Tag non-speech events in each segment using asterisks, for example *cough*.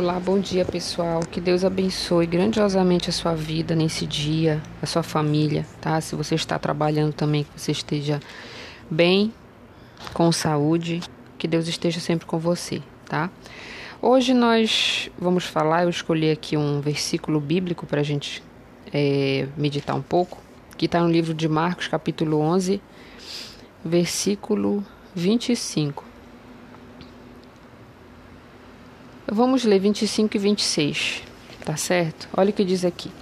Olá, bom dia pessoal. Que Deus abençoe grandiosamente a sua vida nesse dia, a sua família, tá? Se você está trabalhando também, que você esteja bem, com saúde, que Deus esteja sempre com você, tá? Hoje nós vamos falar, eu escolhi aqui um versículo bíblico para a gente é, meditar um pouco, que está no livro de Marcos, capítulo 11, versículo 25. Vamos ler 25 e 26, tá certo? Olha o que diz aqui.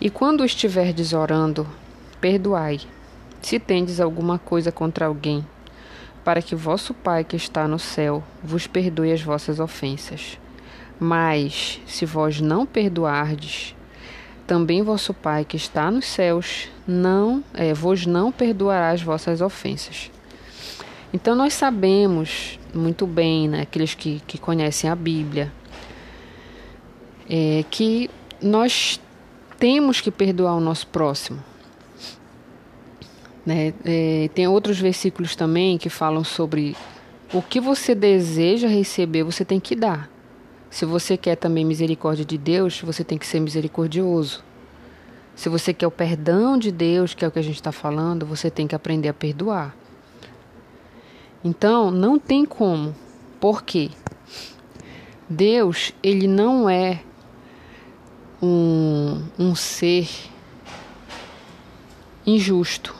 E quando estiverdes orando, perdoai, se tendes alguma coisa contra alguém, para que vosso Pai que está no céu vos perdoe as vossas ofensas. Mas, se vós não perdoardes, também vosso Pai que está nos céus não é, vos não perdoará as vossas ofensas. Então nós sabemos muito bem, né, aqueles que, que conhecem a Bíblia, é, que nós temos que perdoar o nosso próximo. Né? É, tem outros versículos também que falam sobre o que você deseja receber, você tem que dar. Se você quer também misericórdia de Deus, você tem que ser misericordioso. Se você quer o perdão de Deus, que é o que a gente está falando, você tem que aprender a perdoar. Então, não tem como. Por quê? Deus, ele não é um, um ser injusto.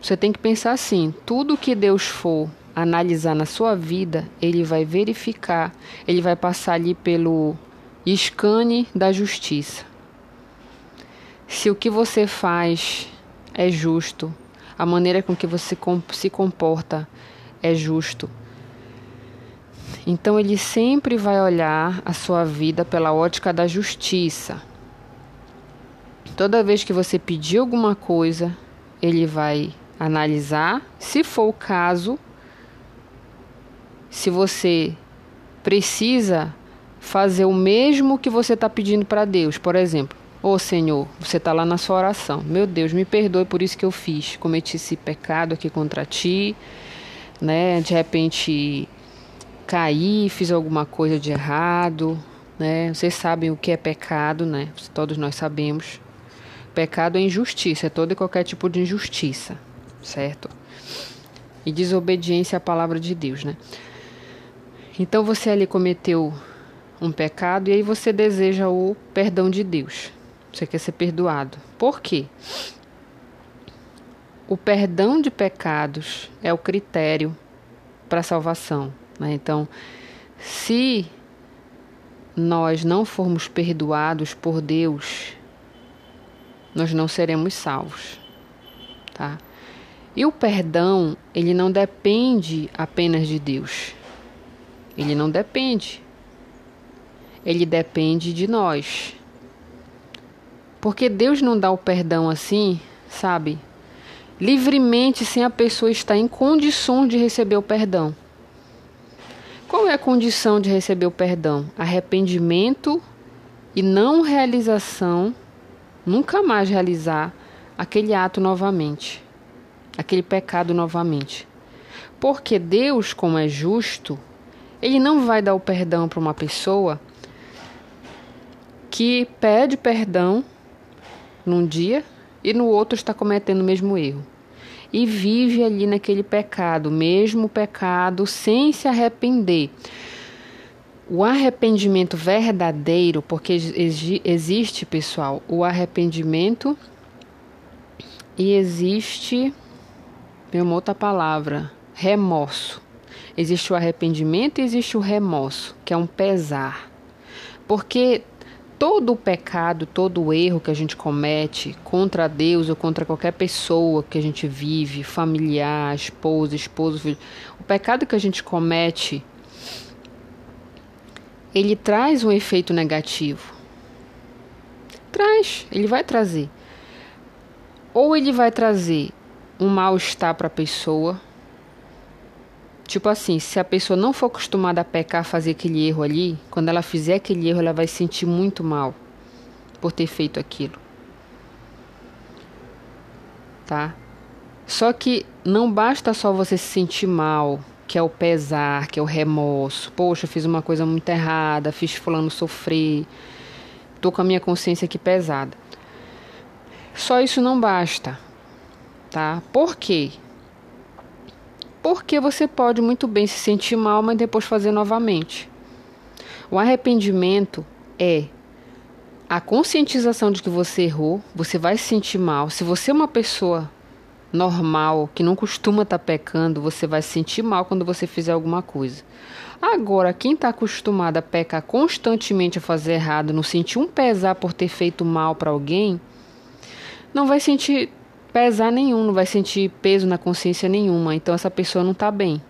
Você tem que pensar assim: tudo que Deus for analisar na sua vida, ele vai verificar, ele vai passar ali pelo escane da justiça. Se o que você faz é justo, a maneira com que você se comporta é justo. Então ele sempre vai olhar a sua vida pela ótica da justiça. Toda vez que você pedir alguma coisa, ele vai analisar, se for o caso, se você precisa fazer o mesmo que você está pedindo para Deus. Por exemplo, Ô oh, Senhor, você está lá na sua oração. Meu Deus, me perdoe por isso que eu fiz. Cometi esse pecado aqui contra ti, né? De repente caí, fiz alguma coisa de errado, né? Vocês sabem o que é pecado, né? Todos nós sabemos. Pecado é injustiça, é todo e qualquer tipo de injustiça, certo? E desobediência à palavra de Deus, né? Então você ali cometeu um pecado e aí você deseja o perdão de Deus. Você quer ser perdoado. Por quê? O perdão de pecados é o critério para a salvação. Né? Então, se nós não formos perdoados por Deus, nós não seremos salvos, tá? E o perdão, ele não depende apenas de Deus. Ele não depende. Ele depende de nós. Porque Deus não dá o perdão assim, sabe? Livremente, sem a pessoa estar em condições de receber o perdão. Qual é a condição de receber o perdão? Arrependimento e não realização, nunca mais realizar aquele ato novamente, aquele pecado novamente. Porque Deus, como é justo, ele não vai dar o perdão para uma pessoa que pede perdão num dia e no outro está cometendo o mesmo erro. E vive ali naquele pecado, mesmo pecado, sem se arrepender. O arrependimento verdadeiro, porque existe, pessoal, o arrependimento e existe, tem uma outra palavra, remorso. Existe o arrependimento e existe o remorso, que é um pesar. Porque todo o pecado, todo o erro que a gente comete contra Deus ou contra qualquer pessoa que a gente vive, familiar, esposa, esposo, filho, o pecado que a gente comete, ele traz um efeito negativo. Traz, ele vai trazer. Ou ele vai trazer um mal-estar para a pessoa, Tipo assim, se a pessoa não for acostumada a pecar, fazer aquele erro ali, quando ela fizer aquele erro, ela vai se sentir muito mal por ter feito aquilo. Tá? Só que não basta só você se sentir mal que é o pesar, que é o remorso. Poxa, fiz uma coisa muito errada, fiz fulano sofrer, tô com a minha consciência aqui pesada. Só isso não basta, tá? Por quê? Porque você pode muito bem se sentir mal, mas depois fazer novamente. O arrependimento é a conscientização de que você errou, você vai se sentir mal. Se você é uma pessoa normal, que não costuma estar tá pecando, você vai se sentir mal quando você fizer alguma coisa. Agora, quem está acostumado a pecar constantemente a fazer errado, não sentir um pesar por ter feito mal para alguém, não vai sentir pesar nenhum, não vai sentir peso na consciência nenhuma. Então essa pessoa não está bem.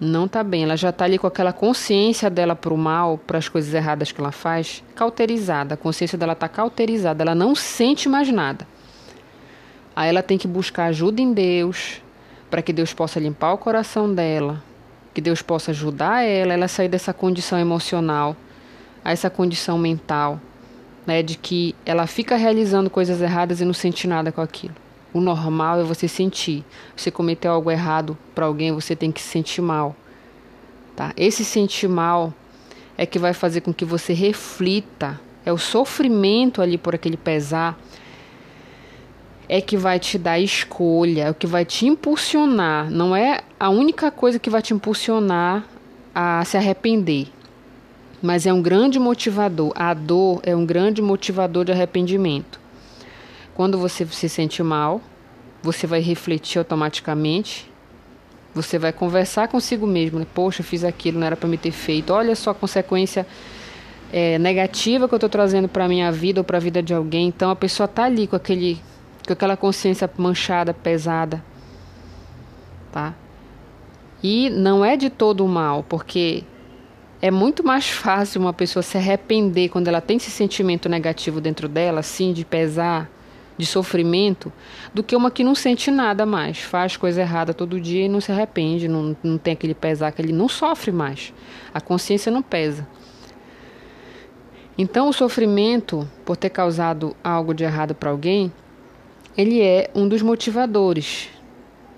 Não está bem. Ela já está ali com aquela consciência dela para o mal, para as coisas erradas que ela faz, cauterizada. A consciência dela está cauterizada. Ela não sente mais nada. Aí ela tem que buscar ajuda em Deus, para que Deus possa limpar o coração dela, que Deus possa ajudar ela, ela sair dessa condição emocional, a essa condição mental, né, de que ela fica realizando coisas erradas e não sente nada com aquilo. O normal é você sentir. Você cometeu algo errado para alguém, você tem que se sentir mal. Tá? Esse sentir mal é que vai fazer com que você reflita. É o sofrimento ali por aquele pesar é que vai te dar escolha, é o que vai te impulsionar. Não é a única coisa que vai te impulsionar a se arrepender, mas é um grande motivador. A dor é um grande motivador de arrependimento. Quando você se sente mal, você vai refletir automaticamente. Você vai conversar consigo mesmo. Né? Poxa, fiz aquilo, não era para me ter feito. Olha só a consequência é, negativa que eu estou trazendo para minha vida ou para a vida de alguém. Então a pessoa está ali com aquele com aquela consciência manchada, pesada, tá? E não é de todo mal, porque é muito mais fácil uma pessoa se arrepender quando ela tem esse sentimento negativo dentro dela, assim, de pesar, de sofrimento, do que uma que não sente nada mais, faz coisa errada todo dia e não se arrepende, não, não tem aquele pesar, que ele não sofre mais. A consciência não pesa. Então, o sofrimento por ter causado algo de errado para alguém ele é um dos motivadores.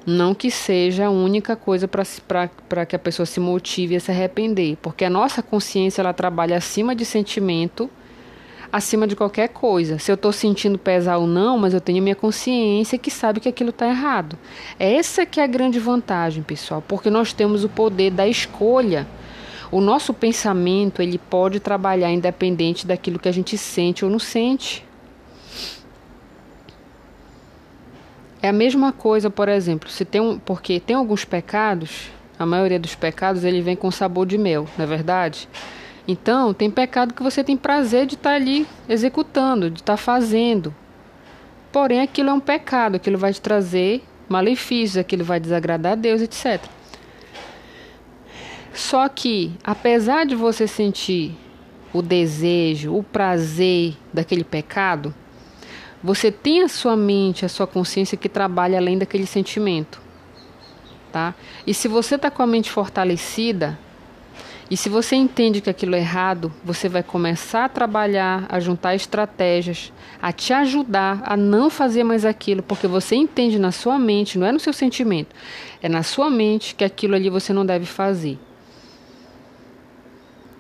Não que seja a única coisa para que a pessoa se motive a se arrepender, porque a nossa consciência ela trabalha acima de sentimento, acima de qualquer coisa. Se eu estou sentindo pesar ou não, mas eu tenho minha consciência que sabe que aquilo está errado. Essa que é a grande vantagem, pessoal, porque nós temos o poder da escolha. O nosso pensamento ele pode trabalhar independente daquilo que a gente sente ou não sente. É a mesma coisa, por exemplo, se tem um, porque tem alguns pecados, a maioria dos pecados ele vem com sabor de mel, não é verdade? Então, tem pecado que você tem prazer de estar tá ali executando, de estar tá fazendo. Porém, aquilo é um pecado, aquilo vai te trazer malefícios, aquilo vai desagradar a Deus, etc. Só que, apesar de você sentir o desejo, o prazer daquele pecado, você tem a sua mente, a sua consciência que trabalha além daquele sentimento, tá? E se você está com a mente fortalecida, e se você entende que aquilo é errado, você vai começar a trabalhar, a juntar estratégias, a te ajudar a não fazer mais aquilo, porque você entende na sua mente, não é no seu sentimento, é na sua mente que aquilo ali você não deve fazer.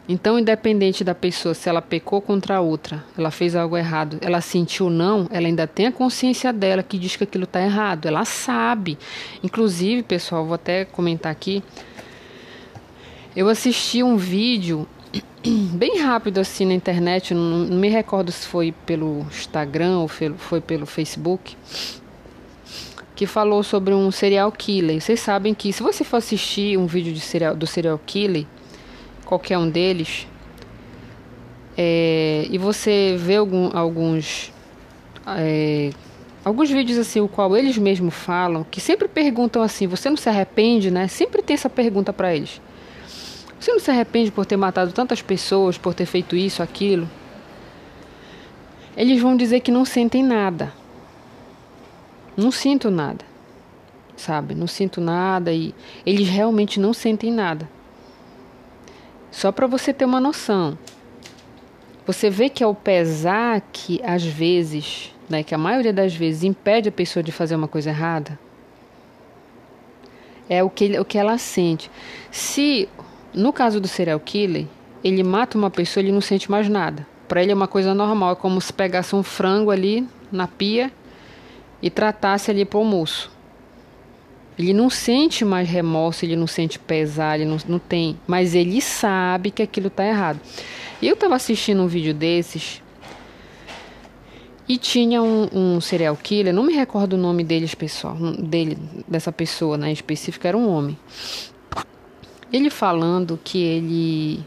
Então, independente da pessoa, se ela pecou contra a outra, ela fez algo errado, ela sentiu não, ela ainda tem a consciência dela que diz que aquilo está errado, ela sabe. Inclusive, pessoal, vou até comentar aqui. Eu assisti um vídeo *clears throat* bem rápido assim na internet, não, não me recordo se foi pelo Instagram ou foi pelo Facebook, que falou sobre um serial killer. Vocês sabem que se você for assistir um vídeo de serial, do serial killer, qualquer um deles, é, e você vê algum, alguns é, alguns vídeos assim, o qual eles mesmos falam, que sempre perguntam assim: você não se arrepende, né? Sempre tem essa pergunta para eles. Você não se arrepende por ter matado tantas pessoas, por ter feito isso, aquilo? Eles vão dizer que não sentem nada. Não sinto nada. Sabe? Não sinto nada e eles realmente não sentem nada. Só para você ter uma noção. Você vê que é o pesar que às vezes, né, que a maioria das vezes impede a pessoa de fazer uma coisa errada. É o que, o que ela sente. Se, no caso do serial killer, ele mata uma pessoa, ele não sente mais nada. Para ele é uma coisa normal, é como se pegasse um frango ali na pia e tratasse ali para o almoço. Ele não sente mais remorso, ele não sente pesar, ele não, não tem, mas ele sabe que aquilo está errado. Eu estava assistindo um vídeo desses e tinha um, um, serial killer, não me recordo o nome deles, pessoal, dele, dessa pessoa, né, em específico, era um homem. Ele falando que ele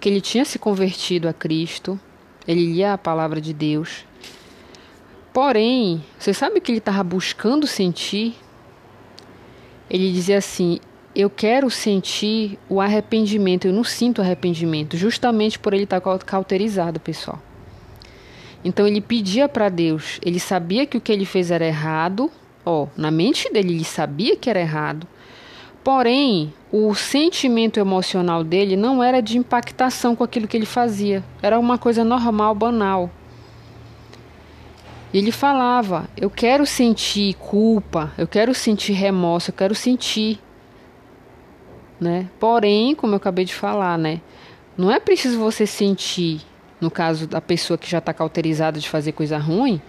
que ele tinha se convertido a Cristo, ele lia a palavra de Deus. Porém, você sabe que ele estava buscando sentir ele dizia assim: Eu quero sentir o arrependimento, eu não sinto arrependimento, justamente por ele estar cauterizado, pessoal. Então ele pedia para Deus, ele sabia que o que ele fez era errado, ó, na mente dele ele sabia que era errado, porém o sentimento emocional dele não era de impactação com aquilo que ele fazia, era uma coisa normal, banal. E ele falava: Eu quero sentir culpa, eu quero sentir remorso, eu quero sentir. Né? Porém, como eu acabei de falar, né? Não é preciso você sentir, no caso da pessoa que já está cauterizada de fazer coisa ruim,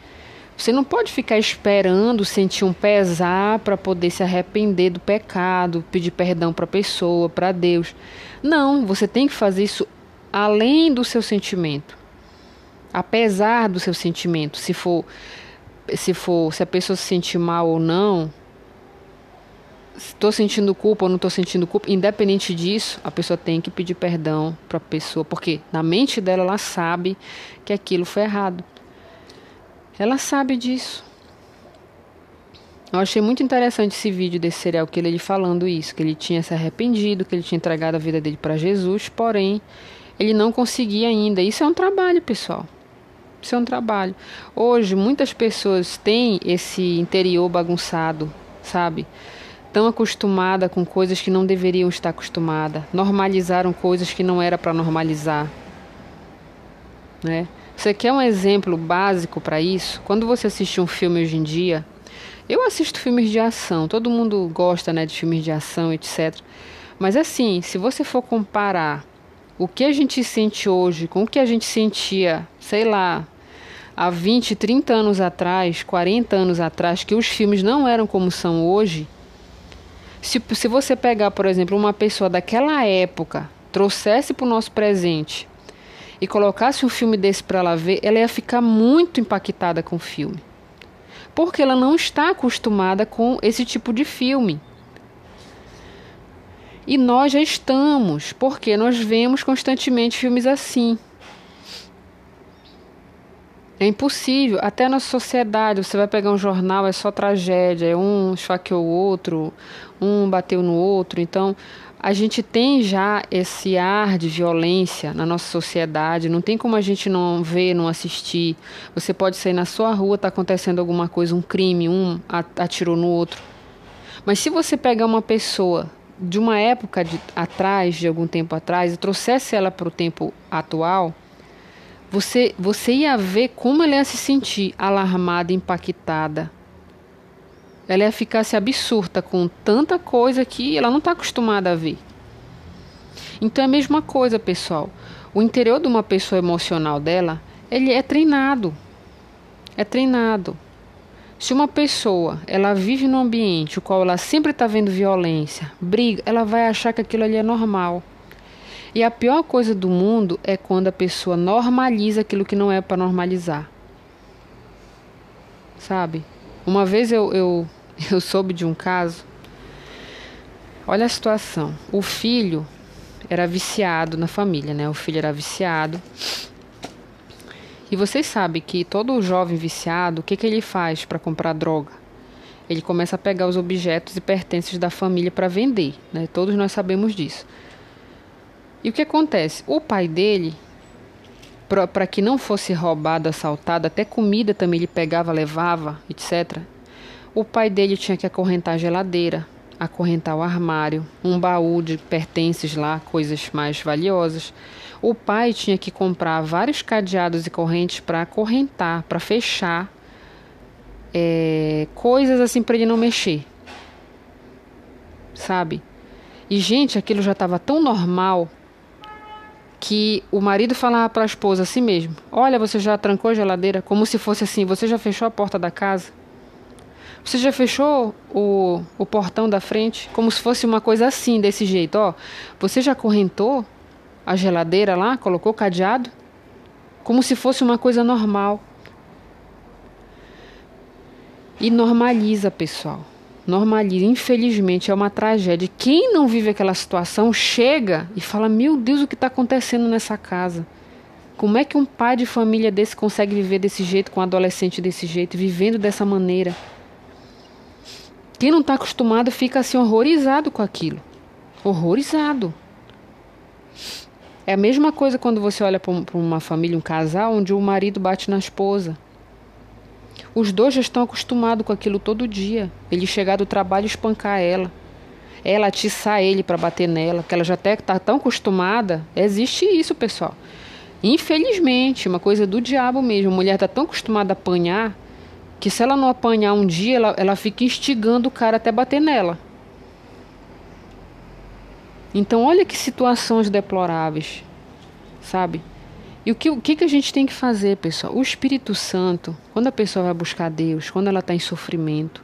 você não pode ficar esperando sentir um pesar para poder se arrepender do pecado, pedir perdão para a pessoa, para Deus. Não, você tem que fazer isso além do seu sentimento apesar do seu sentimento, se for se for se a pessoa se sentir mal ou não, estou sentindo culpa ou não estou sentindo culpa, independente disso, a pessoa tem que pedir perdão para a pessoa, porque na mente dela ela sabe que aquilo foi errado. Ela sabe disso. Eu achei muito interessante esse vídeo desse serial que ele falando isso, que ele tinha se arrependido, que ele tinha entregado a vida dele para Jesus, porém ele não conseguia ainda. Isso é um trabalho, pessoal. Um trabalho. Hoje, muitas pessoas têm esse interior bagunçado, sabe? Tão acostumada com coisas que não deveriam estar acostumada. Normalizaram coisas que não era para normalizar. Né? Você quer um exemplo básico para isso? Quando você assiste um filme hoje em dia, eu assisto filmes de ação, todo mundo gosta né, de filmes de ação, etc. Mas assim, se você for comparar o que a gente sente hoje com o que a gente sentia, sei lá, há 20, 30 anos atrás, 40 anos atrás, que os filmes não eram como são hoje, se, se você pegar, por exemplo, uma pessoa daquela época, trouxesse para o nosso presente e colocasse um filme desse para ela ver, ela ia ficar muito impactada com o filme. Porque ela não está acostumada com esse tipo de filme. E nós já estamos, porque nós vemos constantemente filmes assim. É impossível, até na sociedade, você vai pegar um jornal, é só tragédia, é um esfaqueou o outro, um bateu no outro. Então, a gente tem já esse ar de violência na nossa sociedade, não tem como a gente não ver, não assistir. Você pode sair na sua rua, está acontecendo alguma coisa, um crime, um atirou no outro. Mas se você pegar uma pessoa de uma época de, atrás, de algum tempo atrás, e trouxesse ela para o tempo atual, você, você ia ver como ela ia se sentir alarmada, impactada. Ela ia ficar se absurda com tanta coisa que ela não está acostumada a ver. Então é a mesma coisa, pessoal. O interior de uma pessoa emocional dela, ele é treinado. É treinado. Se uma pessoa ela vive num ambiente o qual ela sempre está vendo violência, briga, ela vai achar que aquilo ali é normal. E a pior coisa do mundo é quando a pessoa normaliza aquilo que não é para normalizar. Sabe? Uma vez eu, eu, *laughs* eu soube de um caso. Olha a situação. O filho era viciado na família, né? O filho era viciado e vocês sabem que todo jovem viciado, o que, que ele faz para comprar droga? Ele começa a pegar os objetos e pertences da família para vender, né? Todos nós sabemos disso. E o que acontece? O pai dele, para que não fosse roubado, assaltado, até comida também ele pegava, levava, etc. O pai dele tinha que acorrentar a geladeira, acorrentar o armário, um baú de pertences lá, coisas mais valiosas. O pai tinha que comprar vários cadeados e correntes para acorrentar, para fechar é, coisas assim para ele não mexer. sabe? E gente, aquilo já estava tão normal que o marido falava para a esposa assim mesmo: Olha, você já trancou a geladeira? Como se fosse assim: Você já fechou a porta da casa? Você já fechou o, o portão da frente? Como se fosse uma coisa assim, desse jeito: Ó, você já correntou a geladeira lá? Colocou cadeado? Como se fosse uma coisa normal. E normaliza, pessoal normaliza. Infelizmente, é uma tragédia. Quem não vive aquela situação chega e fala: Meu Deus, o que está acontecendo nessa casa? Como é que um pai de família desse consegue viver desse jeito, com um adolescente desse jeito, vivendo dessa maneira? Quem não está acostumado fica assim horrorizado com aquilo. Horrorizado. É a mesma coisa quando você olha para uma família, um casal, onde o marido bate na esposa. Os dois já estão acostumados com aquilo todo dia. Ele chegar do trabalho e espancar ela. Ela atiçar ele para bater nela, que ela já até está tão acostumada. Existe isso, pessoal. Infelizmente, uma coisa do diabo mesmo. A mulher está tão acostumada a apanhar que se ela não apanhar um dia, ela, ela fica instigando o cara até bater nela. Então, olha que situações deploráveis, sabe? E o que, o que a gente tem que fazer, pessoal? O Espírito Santo, quando a pessoa vai buscar Deus, quando ela está em sofrimento,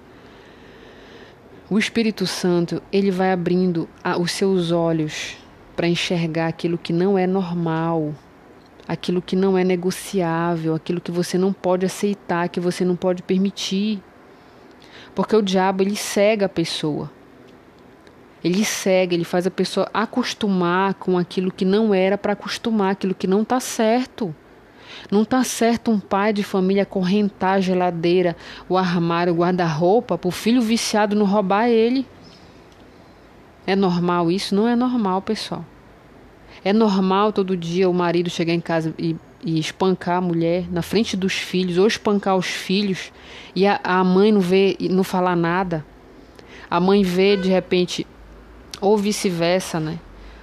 o Espírito Santo, ele vai abrindo a, os seus olhos para enxergar aquilo que não é normal, aquilo que não é negociável, aquilo que você não pode aceitar, que você não pode permitir. Porque o diabo, ele cega a pessoa. Ele cega, ele faz a pessoa acostumar com aquilo que não era para acostumar, aquilo que não está certo. Não está certo um pai de família correntar a geladeira, o armário, o guarda-roupa para o filho viciado não roubar ele. É normal isso? Não é normal, pessoal. É normal todo dia o marido chegar em casa e, e espancar a mulher na frente dos filhos, ou espancar os filhos, e a, a mãe não vê, não falar nada. A mãe vê de repente ou vice-versa, né?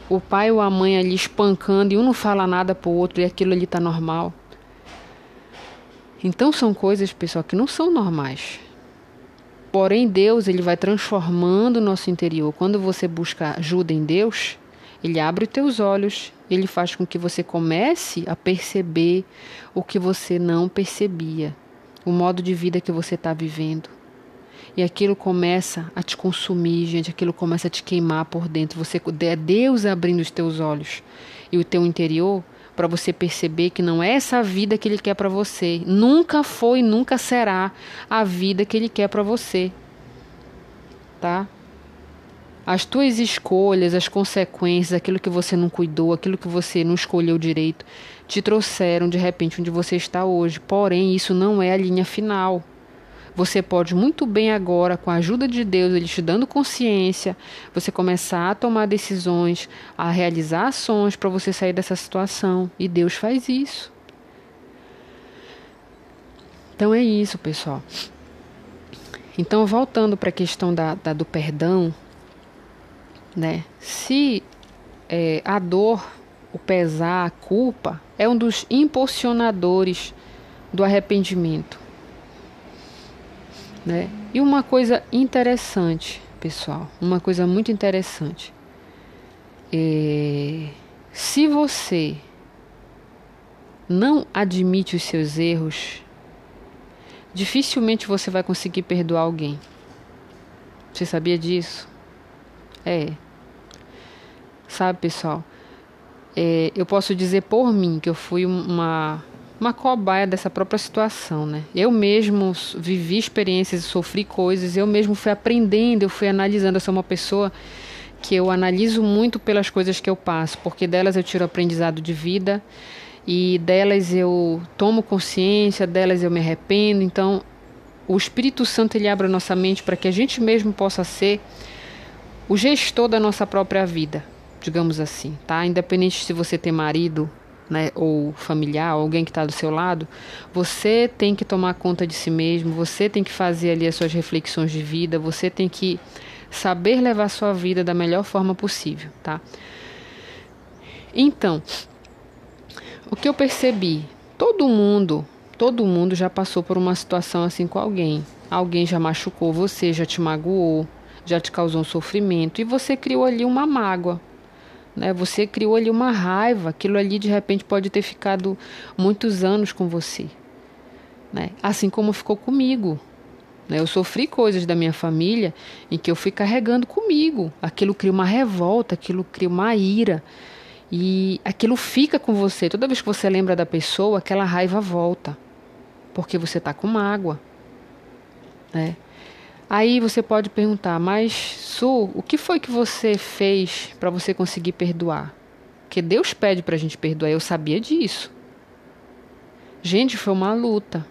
O pai ou a mãe ali espancando e um não fala nada pro outro e aquilo ali tá normal. Então são coisas, pessoal, que não são normais. Porém, Deus ele vai transformando o nosso interior. Quando você busca ajuda em Deus, ele abre os teus olhos, ele faz com que você comece a perceber o que você não percebia, o modo de vida que você está vivendo. E aquilo começa a te consumir, gente, aquilo começa a te queimar por dentro. Você é Deus abrindo os teus olhos e o teu interior para você perceber que não é essa vida que ele quer para você. Nunca foi, nunca será a vida que ele quer para você. Tá? As tuas escolhas, as consequências, aquilo que você não cuidou, aquilo que você não escolheu direito, te trouxeram de repente onde você está hoje. Porém, isso não é a linha final. Você pode muito bem agora, com a ajuda de Deus, Ele te dando consciência, você começar a tomar decisões, a realizar ações para você sair dessa situação. E Deus faz isso. Então é isso, pessoal. Então, voltando para a questão da, da, do perdão, né? Se é, a dor, o pesar, a culpa é um dos impulsionadores do arrependimento. Né? E uma coisa interessante, pessoal, uma coisa muito interessante. É, se você não admite os seus erros, dificilmente você vai conseguir perdoar alguém. Você sabia disso? É. Sabe, pessoal? É, eu posso dizer por mim que eu fui uma uma cobaia dessa própria situação, né? Eu mesmo vivi experiências, sofri coisas, eu mesmo fui aprendendo, eu fui analisando. Eu sou uma pessoa que eu analiso muito pelas coisas que eu passo, porque delas eu tiro aprendizado de vida e delas eu tomo consciência, delas eu me arrependo. Então, o Espírito Santo ele abre a nossa mente para que a gente mesmo possa ser o gestor da nossa própria vida, digamos assim, tá? Independente se você tem marido, né, ou familiar, alguém que está do seu lado, você tem que tomar conta de si mesmo, você tem que fazer ali as suas reflexões de vida, você tem que saber levar sua vida da melhor forma possível, tá? Então, o que eu percebi, todo mundo, todo mundo já passou por uma situação assim com alguém. Alguém já machucou você, já te magoou, já te causou um sofrimento e você criou ali uma mágoa. Né? Você criou ali uma raiva, aquilo ali de repente pode ter ficado muitos anos com você. Né? Assim como ficou comigo. Né? Eu sofri coisas da minha família em que eu fui carregando comigo. Aquilo cria uma revolta, aquilo cria uma ira. E aquilo fica com você. Toda vez que você lembra da pessoa, aquela raiva volta. Porque você está com mágoa. Né? Aí você pode perguntar, mas Su, o que foi que você fez para você conseguir perdoar? Porque Deus pede para a gente perdoar, eu sabia disso. Gente, foi uma luta.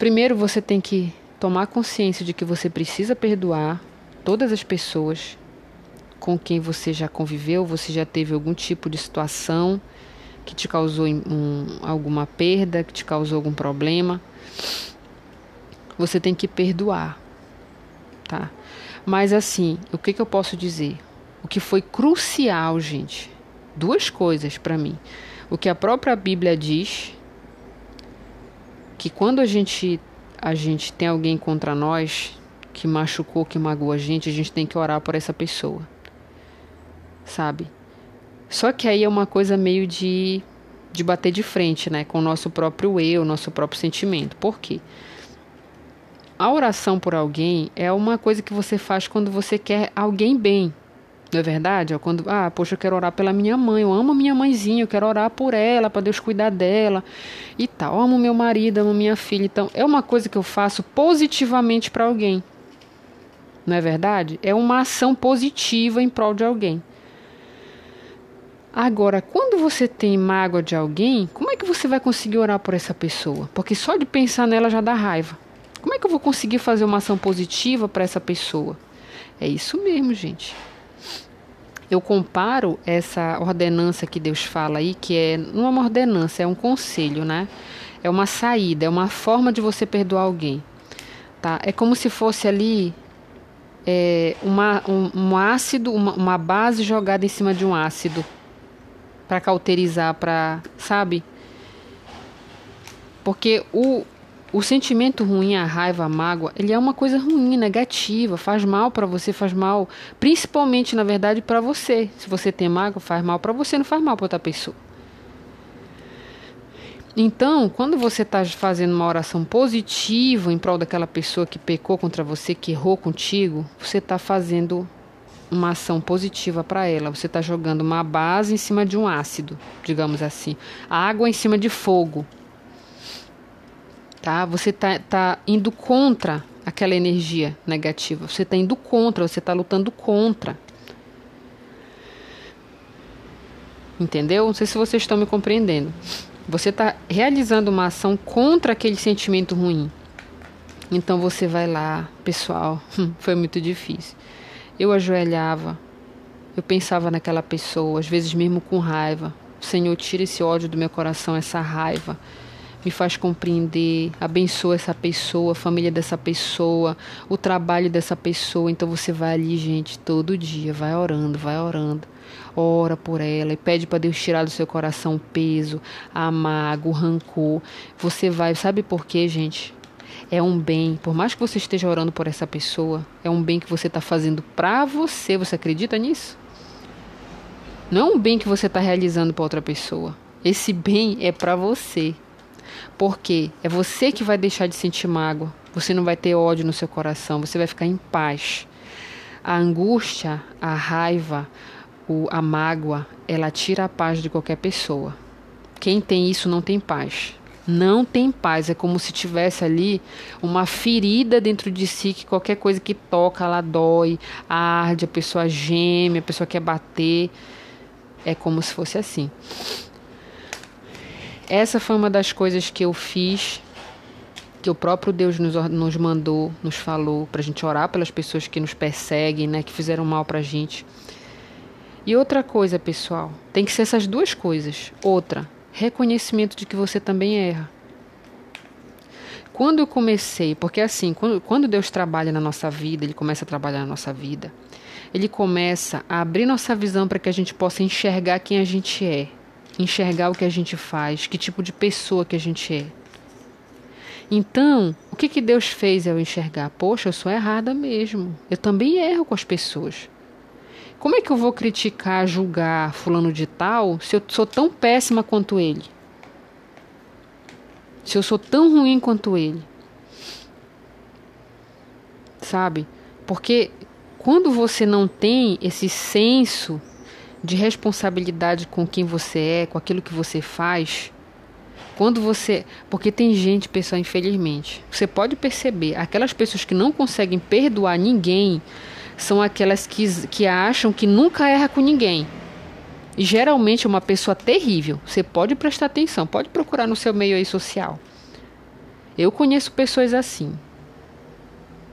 Primeiro você tem que tomar consciência de que você precisa perdoar todas as pessoas com quem você já conviveu, você já teve algum tipo de situação que te causou um, alguma perda, que te causou algum problema você tem que perdoar, tá? Mas assim, o que, que eu posso dizer? O que foi crucial, gente, duas coisas para mim. O que a própria Bíblia diz, que quando a gente a gente tem alguém contra nós que machucou, que magoou a gente, a gente tem que orar por essa pessoa. Sabe? Só que aí é uma coisa meio de de bater de frente, né, com o nosso próprio eu, nosso próprio sentimento. Por quê? A oração por alguém é uma coisa que você faz quando você quer alguém bem. Não é verdade? Quando, ah, poxa, eu quero orar pela minha mãe, eu amo minha mãezinha, eu quero orar por ela, para Deus cuidar dela e tal. Eu amo meu marido, amo minha filha. Então, é uma coisa que eu faço positivamente para alguém. Não é verdade? É uma ação positiva em prol de alguém. Agora, quando você tem mágoa de alguém, como é que você vai conseguir orar por essa pessoa? Porque só de pensar nela já dá raiva. Como é que eu vou conseguir fazer uma ação positiva para essa pessoa? É isso mesmo, gente. Eu comparo essa ordenança que Deus fala aí, que é não é uma ordenança, é um conselho, né? É uma saída, é uma forma de você perdoar alguém, tá? É como se fosse ali é, uma, um, um ácido, uma, uma base jogada em cima de um ácido para cauterizar, para, sabe? Porque o, o sentimento ruim, a raiva, a mágoa, ele é uma coisa ruim, negativa, faz mal para você, faz mal, principalmente na verdade para você. Se você tem mágoa, faz mal para você, não faz mal para outra pessoa. Então, quando você está fazendo uma oração positiva em prol daquela pessoa que pecou contra você, que errou contigo, você está fazendo uma ação positiva para ela. Você está jogando uma base em cima de um ácido, digamos assim, água em cima de fogo tá? Você tá, tá indo contra aquela energia negativa. Você está indo contra, você está lutando contra. Entendeu? Não sei se vocês estão me compreendendo. Você está realizando uma ação contra aquele sentimento ruim. Então você vai lá, pessoal, *laughs* foi muito difícil. Eu ajoelhava, eu pensava naquela pessoa, às vezes mesmo com raiva. Senhor, tira esse ódio do meu coração, essa raiva me faz compreender, abençoa essa pessoa, a família dessa pessoa, o trabalho dessa pessoa. Então você vai ali, gente, todo dia, vai orando, vai orando. Ora por ela e pede para Deus tirar do seu coração o peso, a mágoa, o rancor. Você vai, sabe por quê, gente? É um bem, por mais que você esteja orando por essa pessoa, é um bem que você está fazendo para você. Você acredita nisso? Não é um bem que você está realizando para outra pessoa. Esse bem é para você. Porque é você que vai deixar de sentir mágoa. Você não vai ter ódio no seu coração, você vai ficar em paz. A angústia, a raiva, a mágoa, ela tira a paz de qualquer pessoa. Quem tem isso não tem paz. Não tem paz. É como se tivesse ali uma ferida dentro de si que qualquer coisa que toca, ela dói, arde, a pessoa geme, a pessoa quer bater. É como se fosse assim. Essa foi uma das coisas que eu fiz, que o próprio Deus nos, nos mandou, nos falou, para a gente orar pelas pessoas que nos perseguem, né, que fizeram mal para a gente. E outra coisa, pessoal, tem que ser essas duas coisas. Outra, reconhecimento de que você também erra. Quando eu comecei, porque assim, quando, quando Deus trabalha na nossa vida, Ele começa a trabalhar na nossa vida, Ele começa a abrir nossa visão para que a gente possa enxergar quem a gente é enxergar o que a gente faz, que tipo de pessoa que a gente é. Então, o que, que Deus fez ao enxergar? Poxa, eu sou errada mesmo. Eu também erro com as pessoas. Como é que eu vou criticar, julgar fulano de tal se eu sou tão péssima quanto ele? Se eu sou tão ruim quanto ele? Sabe? Porque quando você não tem esse senso de responsabilidade com quem você é, com aquilo que você faz, quando você. Porque tem gente, pessoal, infelizmente, você pode perceber, aquelas pessoas que não conseguem perdoar ninguém são aquelas que, que acham que nunca erra com ninguém. E geralmente é uma pessoa terrível. Você pode prestar atenção, pode procurar no seu meio aí social. Eu conheço pessoas assim.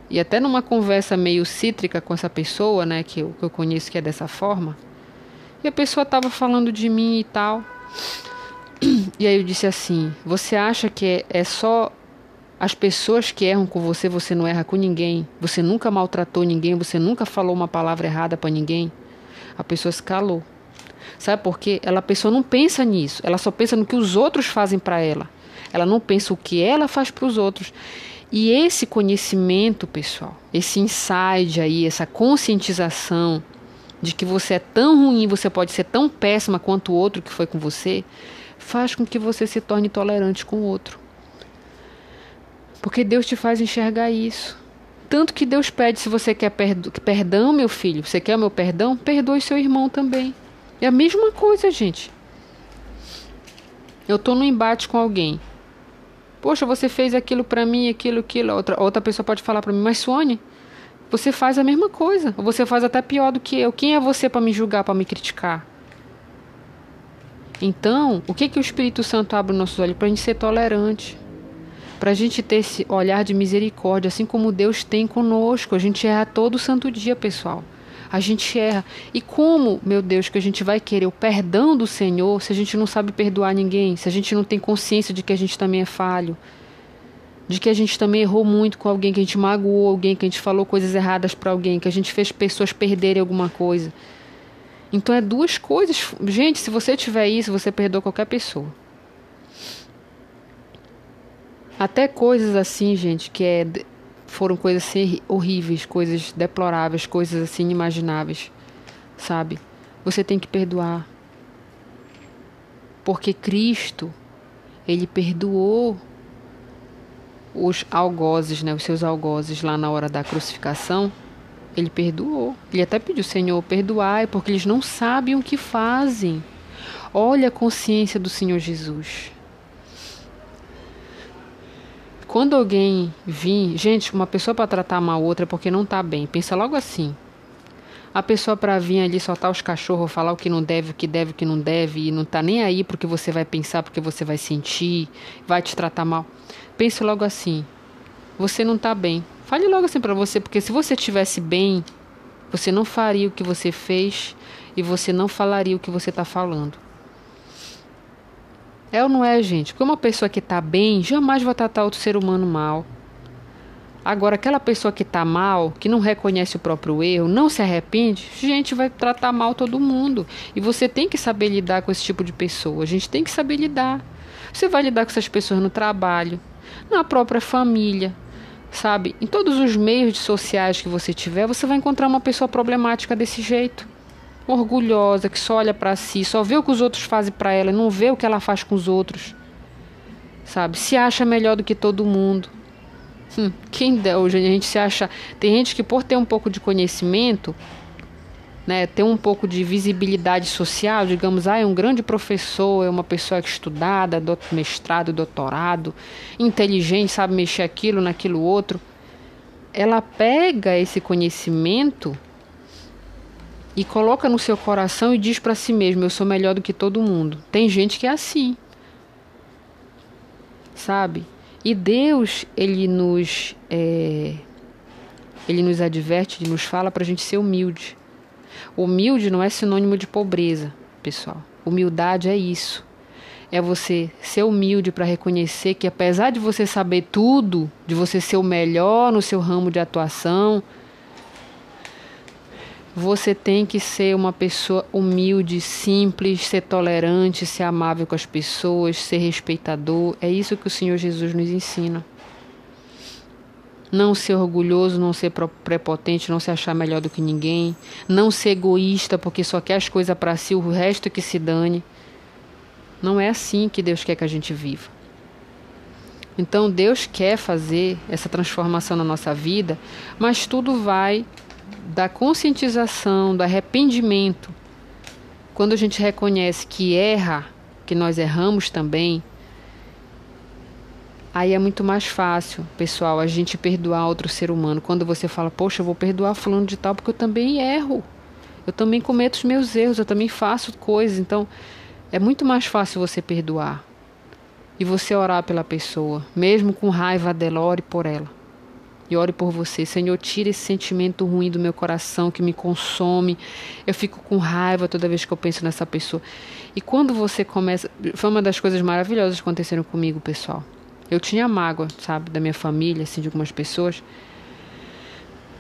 E até numa conversa meio cítrica com essa pessoa, né, que eu, que eu conheço que é dessa forma, e a pessoa estava falando de mim e tal. E aí eu disse assim: Você acha que é, é só as pessoas que erram com você, você não erra com ninguém? Você nunca maltratou ninguém? Você nunca falou uma palavra errada para ninguém? A pessoa se calou. Sabe por quê? Ela, a pessoa não pensa nisso. Ela só pensa no que os outros fazem para ela. Ela não pensa o que ela faz para os outros. E esse conhecimento, pessoal, esse insight aí, essa conscientização de que você é tão ruim, você pode ser tão péssima quanto o outro que foi com você, faz com que você se torne tolerante com o outro. Porque Deus te faz enxergar isso. Tanto que Deus pede, se você quer perdão, meu filho, você quer o meu perdão, perdoe seu irmão também. É a mesma coisa, gente. Eu estou no embate com alguém. Poxa, você fez aquilo para mim, aquilo, aquilo. Outra, outra pessoa pode falar para mim, mas Sônia, você faz a mesma coisa. Ou você faz até pior do que eu. Quem é você para me julgar, para me criticar? Então, o que, que o Espírito Santo abre os nossos olhos? Para a gente ser tolerante. Para a gente ter esse olhar de misericórdia, assim como Deus tem conosco. A gente erra todo santo dia, pessoal. A gente erra. E como, meu Deus, que a gente vai querer o perdão do Senhor se a gente não sabe perdoar ninguém, se a gente não tem consciência de que a gente também é falho? De que a gente também errou muito com alguém, que a gente magoou alguém, que a gente falou coisas erradas para alguém, que a gente fez pessoas perderem alguma coisa. Então é duas coisas. Gente, se você tiver isso, você perdoa qualquer pessoa. Até coisas assim, gente, que é, foram coisas assim horríveis, coisas deploráveis, coisas assim inimagináveis, sabe? Você tem que perdoar. Porque Cristo, ele perdoou os algozes, né, os seus algozes lá na hora da crucificação, ele perdoou. Ele até pediu, Senhor, perdoai, porque eles não sabem o que fazem. Olha a consciência do Senhor Jesus. Quando alguém vir, gente, uma pessoa para tratar mal outra é porque não está bem. Pensa logo assim. A pessoa para vir ali soltar os cachorros, falar o que não deve, o que deve, o que não deve, e não tá nem aí porque você vai pensar, porque você vai sentir, vai te tratar mal. Pense logo assim: você não está bem. Fale logo assim para você, porque se você estivesse bem, você não faria o que você fez e você não falaria o que você está falando. É ou não é, gente? Porque uma pessoa que está bem jamais vai tratar outro ser humano mal. Agora, aquela pessoa que está mal, que não reconhece o próprio erro, não se arrepende, gente, vai tratar mal todo mundo. E você tem que saber lidar com esse tipo de pessoa. A gente tem que saber lidar. Você vai lidar com essas pessoas no trabalho, na própria família, sabe? Em todos os meios sociais que você tiver, você vai encontrar uma pessoa problemática desse jeito. Orgulhosa, que só olha para si, só vê o que os outros fazem para ela, não vê o que ela faz com os outros. Sabe? Se acha melhor do que todo mundo. Hum, quem dera, hoje a gente se acha. Tem gente que, por ter um pouco de conhecimento, né, ter um pouco de visibilidade social, digamos, ah, é um grande professor, é uma pessoa estudada, do, mestrado, doutorado, inteligente, sabe mexer aquilo, naquilo outro. Ela pega esse conhecimento e coloca no seu coração e diz para si mesmo: eu sou melhor do que todo mundo. Tem gente que é assim, sabe? E Deus, ele nos, é, ele nos adverte, ele nos fala para a gente ser humilde. Humilde não é sinônimo de pobreza, pessoal. Humildade é isso. É você ser humilde para reconhecer que, apesar de você saber tudo, de você ser o melhor no seu ramo de atuação, você tem que ser uma pessoa humilde, simples, ser tolerante, ser amável com as pessoas, ser respeitador. É isso que o Senhor Jesus nos ensina. não ser orgulhoso, não ser prepotente, não se achar melhor do que ninguém, não ser egoísta porque só quer as coisas para si, o resto que se dane. Não é assim que Deus quer que a gente viva. Então Deus quer fazer essa transformação na nossa vida, mas tudo vai da conscientização, do arrependimento. Quando a gente reconhece que erra, que nós erramos também, Aí é muito mais fácil, pessoal, a gente perdoar outro ser humano. Quando você fala, poxa, eu vou perdoar fulano de tal porque eu também erro. Eu também cometo os meus erros, eu também faço coisas. Então, é muito mais fácil você perdoar. E você orar pela pessoa, mesmo com raiva dela, ore por ela. E ore por você. Senhor, tira esse sentimento ruim do meu coração que me consome. Eu fico com raiva toda vez que eu penso nessa pessoa. E quando você começa. Foi uma das coisas maravilhosas que aconteceram comigo, pessoal. Eu tinha mágoa, sabe, da minha família, assim, de algumas pessoas.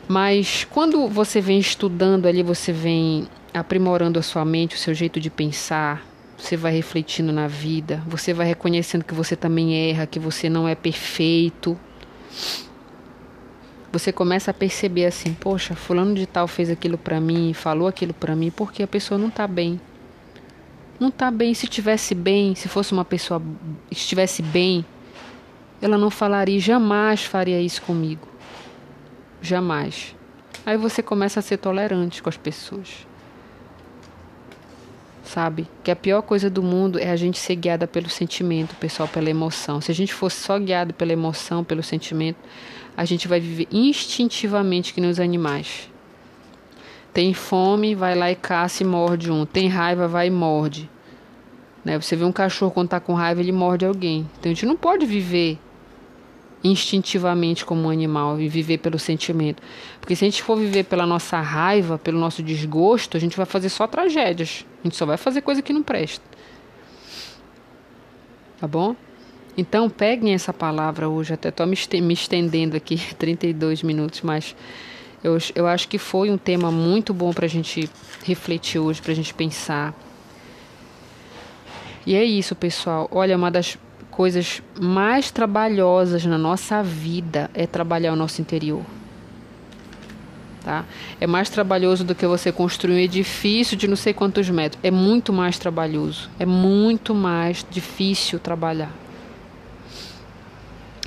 Mas quando você vem estudando ali, você vem aprimorando a sua mente, o seu jeito de pensar, você vai refletindo na vida, você vai reconhecendo que você também erra, que você não é perfeito. Você começa a perceber assim, poxa, fulano de tal fez aquilo para mim, falou aquilo para mim, porque a pessoa não tá bem. Não tá bem, se tivesse bem, se fosse uma pessoa estivesse bem, ela não falaria, jamais faria isso comigo. Jamais. Aí você começa a ser tolerante com as pessoas. Sabe? Que a pior coisa do mundo é a gente ser guiada pelo sentimento, pessoal, pela emoção. Se a gente fosse só guiado pela emoção, pelo sentimento, a gente vai viver instintivamente que nos animais. Tem fome, vai lá e caça e morde um. Tem raiva, vai e morde. Né? Você vê um cachorro quando está com raiva, ele morde alguém. Então a gente não pode viver instintivamente como um animal e viver pelo sentimento. Porque se a gente for viver pela nossa raiva, pelo nosso desgosto, a gente vai fazer só tragédias. A gente só vai fazer coisa que não presta. Tá bom? Então peguem essa palavra hoje, até estou me estendendo aqui *laughs* 32 minutos, mas eu, eu acho que foi um tema muito bom para a gente refletir hoje, para a gente pensar. E é isso, pessoal. Olha, uma das coisas mais trabalhosas na nossa vida é trabalhar o nosso interior. Tá? É mais trabalhoso do que você construir um edifício de não sei quantos metros. É muito mais trabalhoso. É muito mais difícil trabalhar.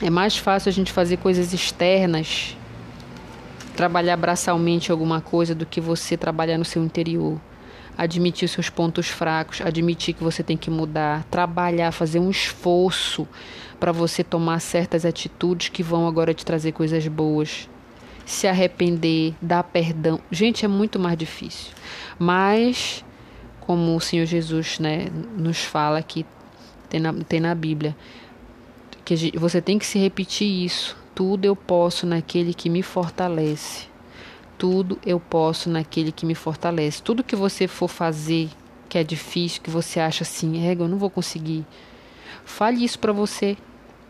É mais fácil a gente fazer coisas externas, trabalhar braçalmente alguma coisa, do que você trabalhar no seu interior admitir seus pontos fracos, admitir que você tem que mudar, trabalhar, fazer um esforço para você tomar certas atitudes que vão agora te trazer coisas boas. Se arrepender, dar perdão. Gente, é muito mais difícil. Mas, como o Senhor Jesus né, nos fala que tem na, tem na Bíblia, que você tem que se repetir isso. Tudo eu posso naquele que me fortalece tudo eu posso naquele que me fortalece. Tudo que você for fazer que é difícil, que você acha assim, é, eu não vou conseguir. Fale isso para você.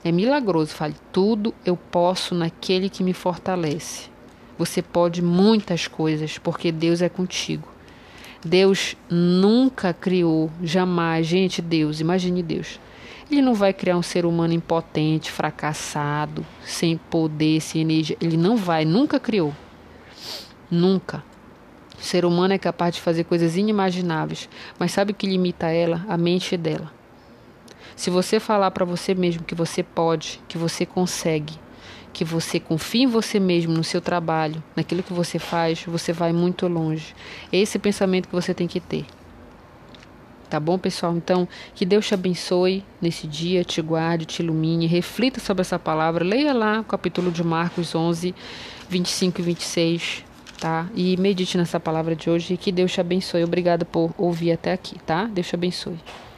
É milagroso. Fale, tudo eu posso naquele que me fortalece. Você pode muitas coisas, porque Deus é contigo. Deus nunca criou, jamais, gente, Deus, imagine Deus. Ele não vai criar um ser humano impotente, fracassado, sem poder, sem energia. Ele não vai, nunca criou. Nunca. O ser humano é capaz de fazer coisas inimagináveis, mas sabe o que limita ela? A mente dela. Se você falar para você mesmo que você pode, que você consegue, que você confia em você mesmo, no seu trabalho, naquilo que você faz, você vai muito longe. Esse é o pensamento que você tem que ter. Tá bom, pessoal? Então, que Deus te abençoe nesse dia, te guarde, te ilumine, reflita sobre essa palavra, leia lá o capítulo de Marcos 11, 25 e 26 tá? E medite nessa palavra de hoje e que Deus te abençoe. Obrigada por ouvir até aqui, tá? Deus te abençoe.